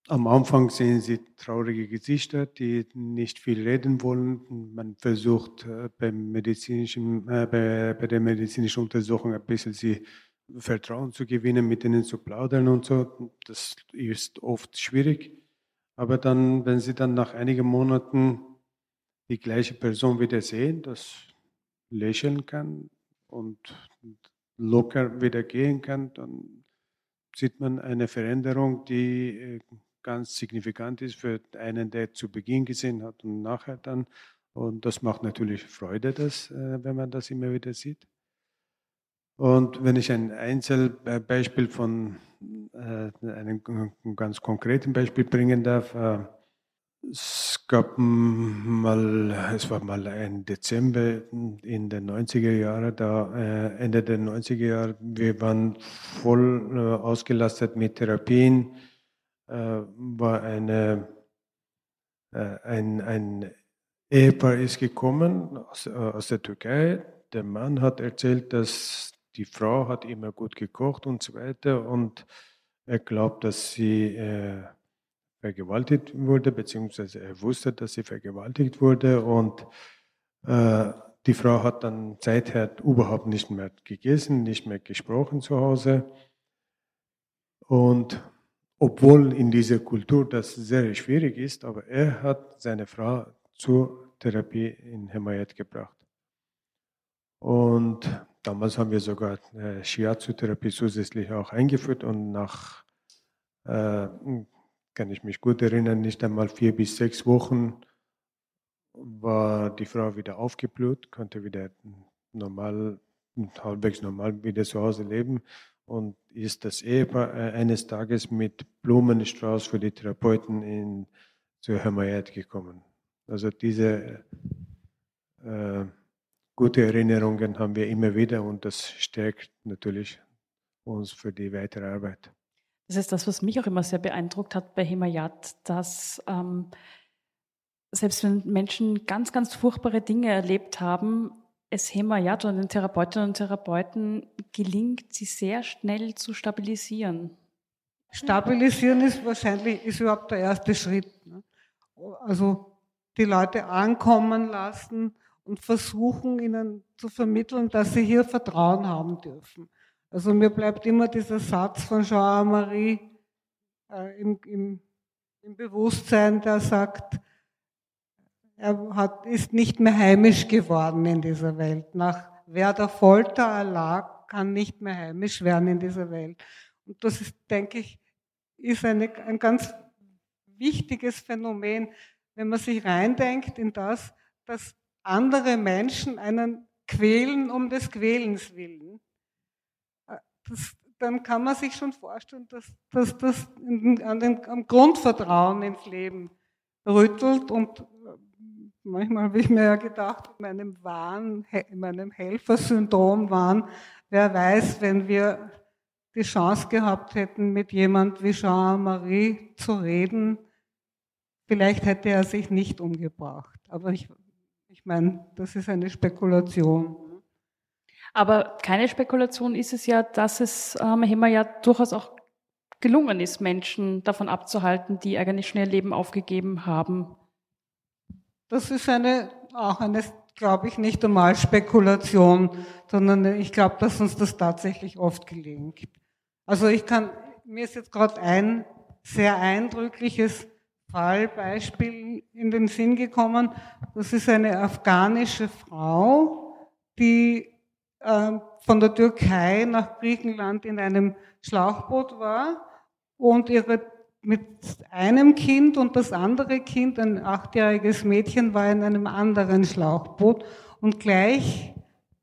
Speaker 7: Am Anfang sehen Sie traurige Gesichter, die nicht viel reden wollen. Man versucht äh, beim medizinischen, äh, bei, bei, der medizinischen Untersuchung ein bisschen sie Vertrauen zu gewinnen, mit ihnen zu plaudern und so. Das ist oft schwierig. Aber dann, wenn Sie dann nach einigen Monaten die gleiche Person wieder sehen, das lächeln kann und locker wieder gehen kann, dann sieht man eine Veränderung, die äh, ganz signifikant ist für einen, der zu Beginn gesehen hat und nachher dann. Und das macht natürlich Freude, dass, äh, wenn man das immer wieder sieht. Und wenn ich ein Einzelbeispiel von äh, einem ganz konkreten Beispiel bringen darf, äh, es gab mal, es war mal ein Dezember in den 90er Jahren, da Ende der 90er Jahre, wir waren voll ausgelastet mit Therapien äh, war eine, äh, ein, ein Ehepaar ist gekommen aus, äh, aus der Türkei. Der Mann hat erzählt, dass die Frau hat immer gut gekocht und so weiter und er glaubt, dass sie äh, vergewaltigt wurde, beziehungsweise er wusste, dass sie vergewaltigt wurde und äh, die Frau hat dann seither überhaupt nicht mehr gegessen, nicht mehr gesprochen zu Hause und obwohl in dieser Kultur das sehr schwierig ist, aber er hat seine Frau zur Therapie in Himayat gebracht. Und damals haben wir sogar äh, Shiatsu-Therapie zusätzlich auch eingeführt und nach, äh, kann ich mich gut erinnern, nicht einmal vier bis sechs Wochen war die Frau wieder aufgeblüht, konnte wieder normal, halbwegs normal wieder zu Hause leben und ist das Ehepaar äh, eines Tages mit Blumenstrauß für die Therapeuten in, zur Hamayat gekommen. Also diese äh, gute Erinnerungen haben wir immer wieder und das stärkt natürlich uns für die weitere Arbeit.
Speaker 5: Das ist das, was mich auch immer sehr beeindruckt hat bei Himayat, dass ähm, selbst wenn Menschen ganz, ganz furchtbare Dinge erlebt haben, es Hemayat und den Therapeutinnen und Therapeuten gelingt, sie sehr schnell zu stabilisieren.
Speaker 8: Stabilisieren ist wahrscheinlich ist überhaupt der erste Schritt. Ne? Also die Leute ankommen lassen und versuchen ihnen zu vermitteln, dass sie hier Vertrauen haben dürfen. Also mir bleibt immer dieser Satz von Jean-Marie äh, im, im, im Bewusstsein, der sagt, er hat, ist nicht mehr heimisch geworden in dieser Welt. Nach wer der Folter erlag, kann nicht mehr heimisch werden in dieser Welt. Und das ist, denke ich, ist eine, ein ganz wichtiges Phänomen, wenn man sich reindenkt in das, dass andere Menschen einen quälen um des Quälens willen. Das, dann kann man sich schon vorstellen, dass, dass das an den, am Grundvertrauen ins Leben rüttelt und manchmal habe ich mir ja gedacht, in meinem Wahn, in meinem Helfersyndrom waren, wer weiß, wenn wir die Chance gehabt hätten, mit jemand wie Jean-Marie zu reden, vielleicht hätte er sich nicht umgebracht. Aber ich, ich meine, das ist eine Spekulation.
Speaker 5: Aber keine Spekulation ist es ja, dass es ähm, Hema ja durchaus auch gelungen ist, Menschen davon abzuhalten, die eigentlich schnell Leben aufgegeben haben.
Speaker 8: Das ist eine, auch eine, glaube ich, nicht einmal Spekulation, sondern ich glaube, dass uns das tatsächlich oft gelingt. Also ich kann, mir ist jetzt gerade ein sehr eindrückliches Fallbeispiel in den Sinn gekommen. Das ist eine afghanische Frau, die äh, von der Türkei nach Griechenland in einem Schlauchboot war und ihre mit einem Kind und das andere Kind, ein achtjähriges Mädchen, war in einem anderen Schlauchboot und gleich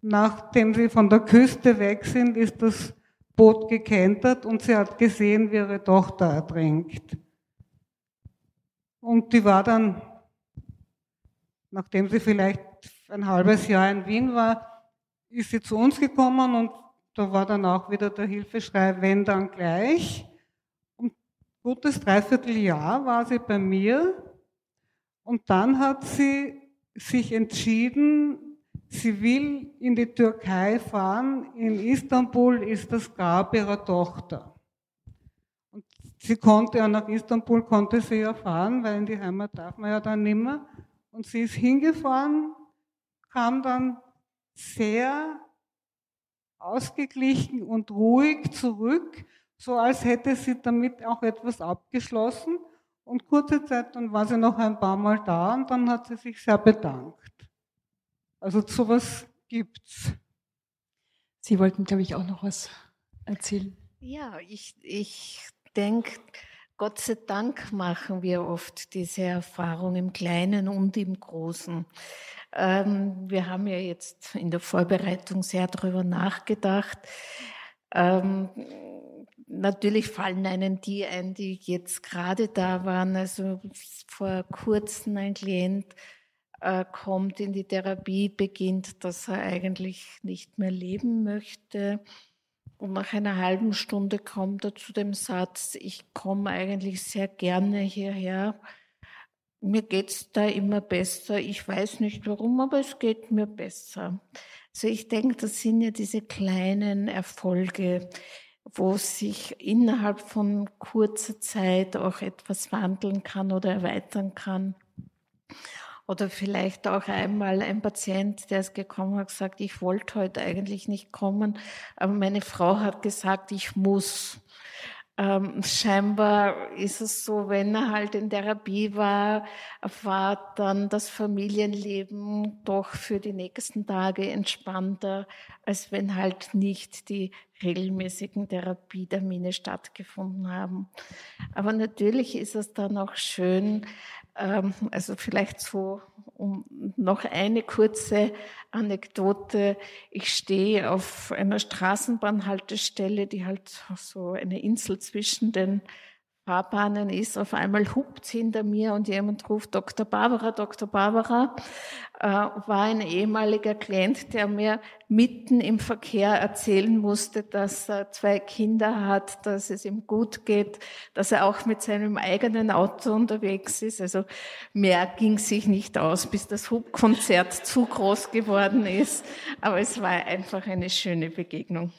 Speaker 8: nachdem sie von der Küste weg sind, ist das Boot gekentert und sie hat gesehen, wie ihre Tochter ertrinkt. Und die war dann, nachdem sie vielleicht ein halbes Jahr in Wien war, ist sie zu uns gekommen und da war dann auch wieder der Hilfeschrei, wenn dann gleich. Gutes Dreivierteljahr war sie bei mir und dann hat sie sich entschieden, sie will in die Türkei fahren. In Istanbul ist das Grab ihrer Tochter. Und sie konnte ja nach Istanbul, konnte sie ja fahren, weil in die Heimat darf man ja dann nimmer. Und sie ist hingefahren, kam dann sehr ausgeglichen und ruhig zurück, so als hätte sie damit auch etwas abgeschlossen. Und kurze Zeit, dann war sie noch ein paar Mal da und dann hat sie sich sehr bedankt. Also sowas gibt's.
Speaker 9: Sie wollten, glaube ich, auch noch was erzählen.
Speaker 6: Ja, ich, ich denke, Gott sei Dank machen wir oft diese Erfahrung im Kleinen und im Großen. Ähm, wir haben ja jetzt in der Vorbereitung sehr darüber nachgedacht. Ähm, natürlich fallen einen die ein, die jetzt gerade da waren. Also vor kurzem ein Klient äh, kommt in die Therapie, beginnt, dass er eigentlich nicht mehr leben möchte. Und nach einer halben Stunde kommt er zu dem Satz, ich komme eigentlich sehr gerne hierher mir geht's da immer besser. Ich weiß nicht warum, aber es geht mir besser. Also ich denke, das sind ja diese kleinen Erfolge, wo sich innerhalb von kurzer Zeit auch etwas wandeln kann oder erweitern kann. Oder vielleicht auch einmal ein Patient, der ist gekommen hat gesagt, ich wollte heute eigentlich nicht kommen, aber meine Frau hat gesagt, ich muss. Ähm, scheinbar ist es so, wenn er halt in Therapie war, war dann das Familienleben doch für die nächsten Tage entspannter, als wenn halt nicht die regelmäßigen Therapietermine stattgefunden haben. Aber natürlich ist es dann auch schön, ähm, also vielleicht so um noch eine kurze Anekdote. Ich stehe auf einer Straßenbahnhaltestelle, die halt so eine Insel zwischen den Fahrbahnen ist. Auf einmal hupt hinter mir und jemand ruft Dr. Barbara, Dr. Barbara. Äh, war ein ehemaliger Klient, der mir mitten im Verkehr erzählen musste, dass er zwei Kinder hat, dass es ihm gut geht, dass er auch mit seinem eigenen Auto unterwegs ist. Also mehr ging sich nicht aus, bis das Hubkonzert zu groß geworden ist. Aber es war einfach eine schöne Begegnung.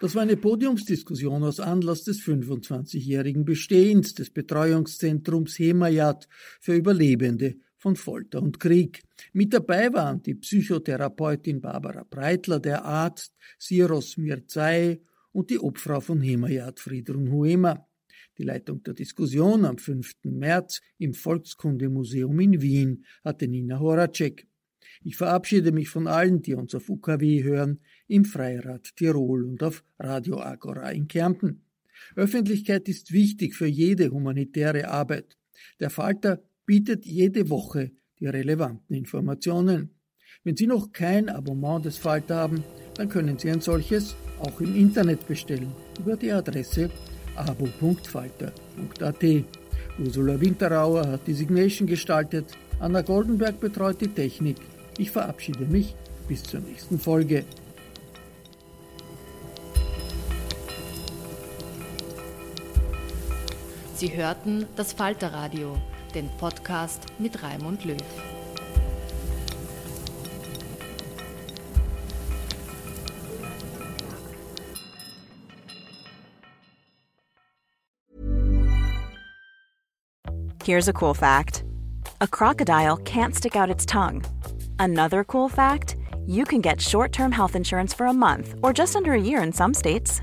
Speaker 4: Das war eine Podiumsdiskussion aus Anlass des 25-jährigen Bestehens des Betreuungszentrums Hemayat für Überlebende von Folter und Krieg. Mit dabei waren die Psychotherapeutin Barbara Breitler, der Arzt Siros Mirzai und die Obfrau von Hemayat Friedrun Huema. Die Leitung der Diskussion am 5. März im Volkskundemuseum in Wien hatte Nina Horacek. Ich verabschiede mich von allen, die uns auf UKW hören im Freirad Tirol und auf Radio Agora in Kärnten. Öffentlichkeit ist wichtig für jede humanitäre Arbeit. Der Falter bietet jede Woche die relevanten Informationen. Wenn Sie noch kein Abonnement des Falter haben, dann können Sie ein solches auch im Internet bestellen über die Adresse abo.falter.at. Ursula Winterauer hat die Signation gestaltet, Anna Goldenberg betreut die Technik. Ich verabschiede mich bis zur nächsten Folge.
Speaker 2: Sie hörten das Falterradio, den Podcast mit Raimund Löw.
Speaker 10: Here's a cool fact. A crocodile can't stick out its tongue. Another cool fact, you can get short-term health insurance for a month or just under a year in some states.